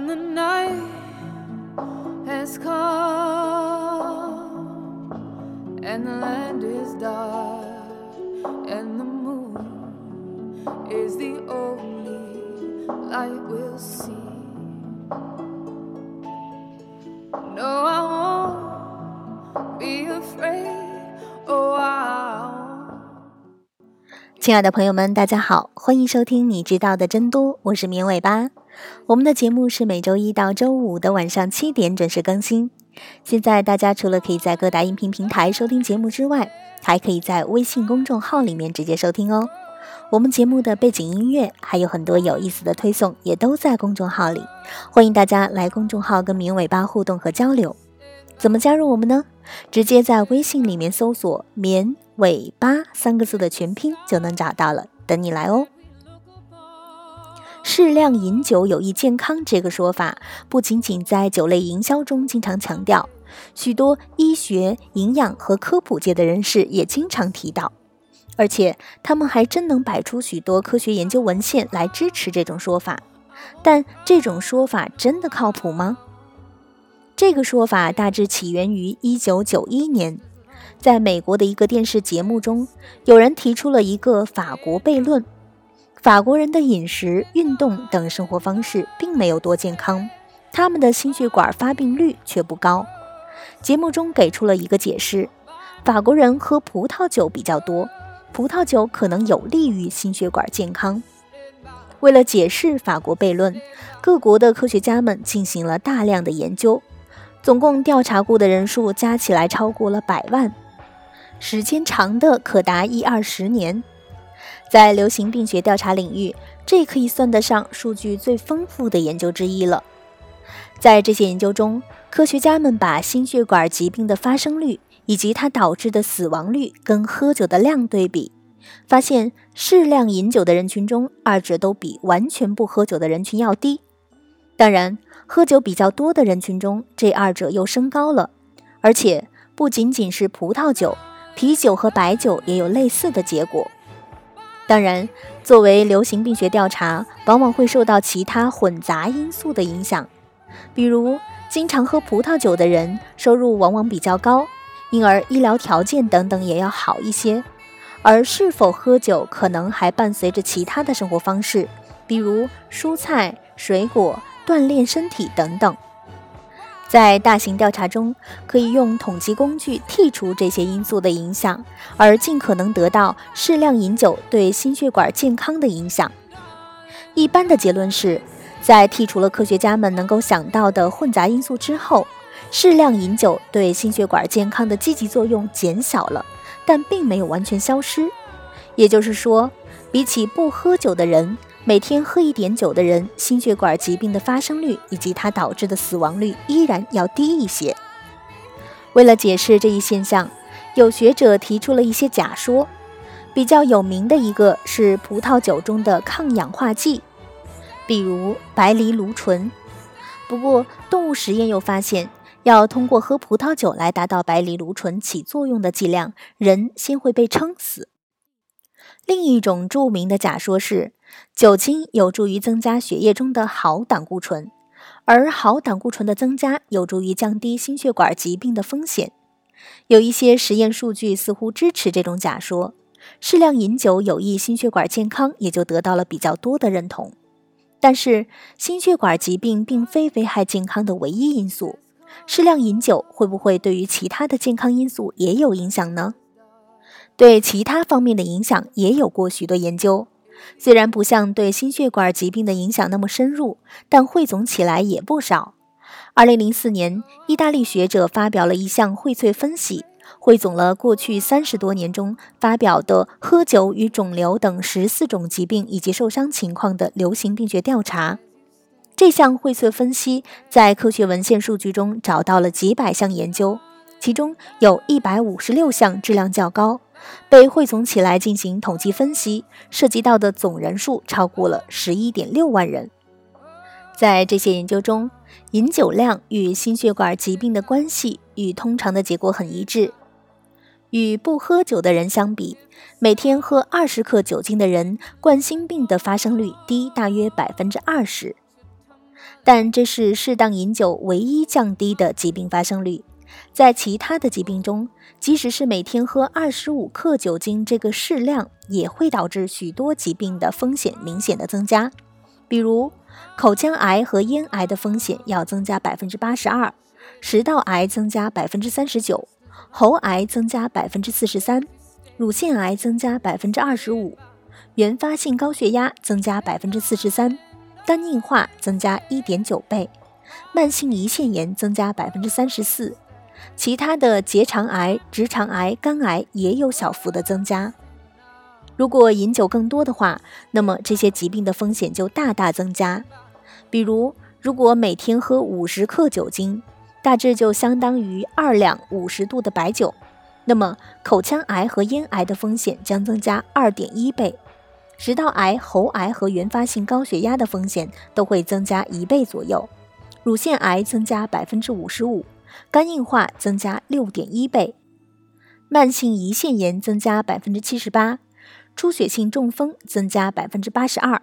when the night has come and the land is dark and the moon is the only light we'll see. No, I won't be afraid. Oh, I won't. 亲爱的朋友们，大家好，欢迎收听你知道的真多，我是绵尾巴。我们的节目是每周一到周五的晚上七点准时更新。现在大家除了可以在各大音频平台收听节目之外，还可以在微信公众号里面直接收听哦。我们节目的背景音乐还有很多有意思的推送，也都在公众号里，欢迎大家来公众号跟绵尾巴互动和交流。怎么加入我们呢？直接在微信里面搜索“绵尾巴”三个字的全拼就能找到了，等你来哦。适量饮酒有益健康这个说法，不仅仅在酒类营销中经常强调，许多医学、营养和科普界的人士也经常提到，而且他们还真能摆出许多科学研究文献来支持这种说法。但这种说法真的靠谱吗？这个说法大致起源于1991年，在美国的一个电视节目中，有人提出了一个法国悖论。法国人的饮食、运动等生活方式并没有多健康，他们的心血管发病率却不高。节目中给出了一个解释：法国人喝葡萄酒比较多，葡萄酒可能有利于心血管健康。为了解释法国悖论，各国的科学家们进行了大量的研究，总共调查过的人数加起来超过了百万，时间长的可达一二十年。在流行病学调查领域，这可以算得上数据最丰富的研究之一了。在这些研究中，科学家们把心血管疾病的发生率以及它导致的死亡率跟喝酒的量对比，发现适量饮酒的人群中，二者都比完全不喝酒的人群要低。当然，喝酒比较多的人群中，这二者又升高了。而且，不仅仅是葡萄酒，啤酒和白酒也有类似的结果。当然，作为流行病学调查，往往会受到其他混杂因素的影响，比如经常喝葡萄酒的人收入往往比较高，因而医疗条件等等也要好一些。而是否喝酒，可能还伴随着其他的生活方式，比如蔬菜、水果、锻炼身体等等。在大型调查中，可以用统计工具剔除这些因素的影响，而尽可能得到适量饮酒对心血管健康的影响。一般的结论是，在剔除了科学家们能够想到的混杂因素之后，适量饮酒对心血管健康的积极作用减小了，但并没有完全消失。也就是说，比起不喝酒的人，每天喝一点酒的人，心血管疾病的发生率以及它导致的死亡率依然要低一些。为了解释这一现象，有学者提出了一些假说，比较有名的一个是葡萄酒中的抗氧化剂，比如白藜芦醇。不过，动物实验又发现，要通过喝葡萄酒来达到白藜芦醇起作用的剂量，人先会被撑死。另一种著名的假说是。酒精有助于增加血液中的好胆固醇，而好胆固醇的增加有助于降低心血管疾病的风险。有一些实验数据似乎支持这种假说，适量饮酒有益心血管健康也就得到了比较多的认同。但是，心血管疾病并非危害健康的唯一因素，适量饮酒会不会对于其他的健康因素也有影响呢？对其他方面的影响也有过许多研究。虽然不像对心血管疾病的影响那么深入，但汇总起来也不少。二零零四年，意大利学者发表了一项荟萃分析，汇总了过去三十多年中发表的喝酒与肿瘤等十四种疾病以及受伤情况的流行病学调查。这项荟萃分析在科学文献数据中找到了几百项研究，其中有一百五十六项质量较高。被汇总起来进行统计分析，涉及到的总人数超过了十一点六万人。在这些研究中，饮酒量与心血管疾病的关系与通常的结果很一致。与不喝酒的人相比，每天喝二十克酒精的人，冠心病的发生率低大约百分之二十。但这是适当饮酒唯一降低的疾病发生率。在其他的疾病中，即使是每天喝二十五克酒精这个适量，也会导致许多疾病的风险明显的增加。比如，口腔癌和咽癌的风险要增加百分之八十二，食道癌增加百分之三十九，喉癌增加百分之四十三，乳腺癌增加百分之二十五，原发性高血压增加百分之四十三，肝硬化增加一点九倍，慢性胰腺炎增加百分之三十四。其他的结肠癌、直肠癌、肝癌也有小幅的增加。如果饮酒更多的话，那么这些疾病的风险就大大增加。比如，如果每天喝五十克酒精，大致就相当于二两五十度的白酒，那么口腔癌和咽癌的风险将增加二点一倍，食道癌、喉癌和原发性高血压的风险都会增加一倍左右，乳腺癌增加百分之五十五。肝硬化增加六点一倍，慢性胰腺炎增加百分之七十八，出血性中风增加百分之八十二，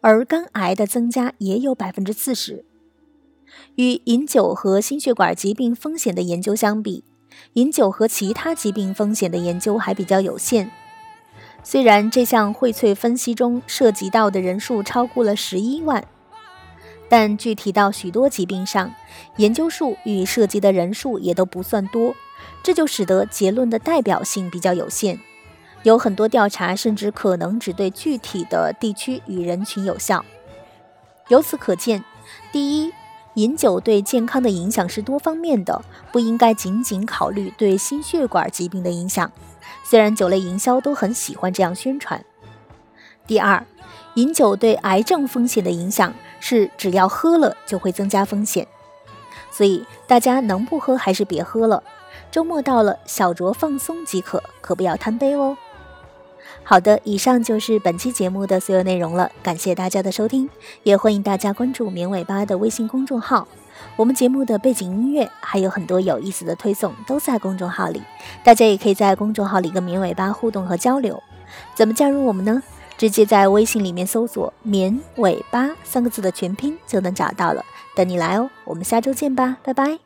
而肝癌的增加也有百分之四十。与饮酒和心血管疾病风险的研究相比，饮酒和其他疾病风险的研究还比较有限。虽然这项荟萃分析中涉及到的人数超过了十一万。但具体到许多疾病上，研究数与涉及的人数也都不算多，这就使得结论的代表性比较有限。有很多调查甚至可能只对具体的地区与人群有效。由此可见，第一，饮酒对健康的影响是多方面的，不应该仅仅考虑对心血管疾病的影响。虽然酒类营销都很喜欢这样宣传。第二，饮酒对癌症风险的影响是只要喝了就会增加风险，所以大家能不喝还是别喝了。周末到了，小酌放松即可，可不要贪杯哦。好的，以上就是本期节目的所有内容了，感谢大家的收听，也欢迎大家关注“绵尾巴”的微信公众号。我们节目的背景音乐还有很多有意思的推送都在公众号里，大家也可以在公众号里跟绵尾巴互动和交流。怎么加入我们呢？直接在微信里面搜索“绵尾巴”三个字的全拼就能找到了，等你来哦！我们下周见吧，拜拜。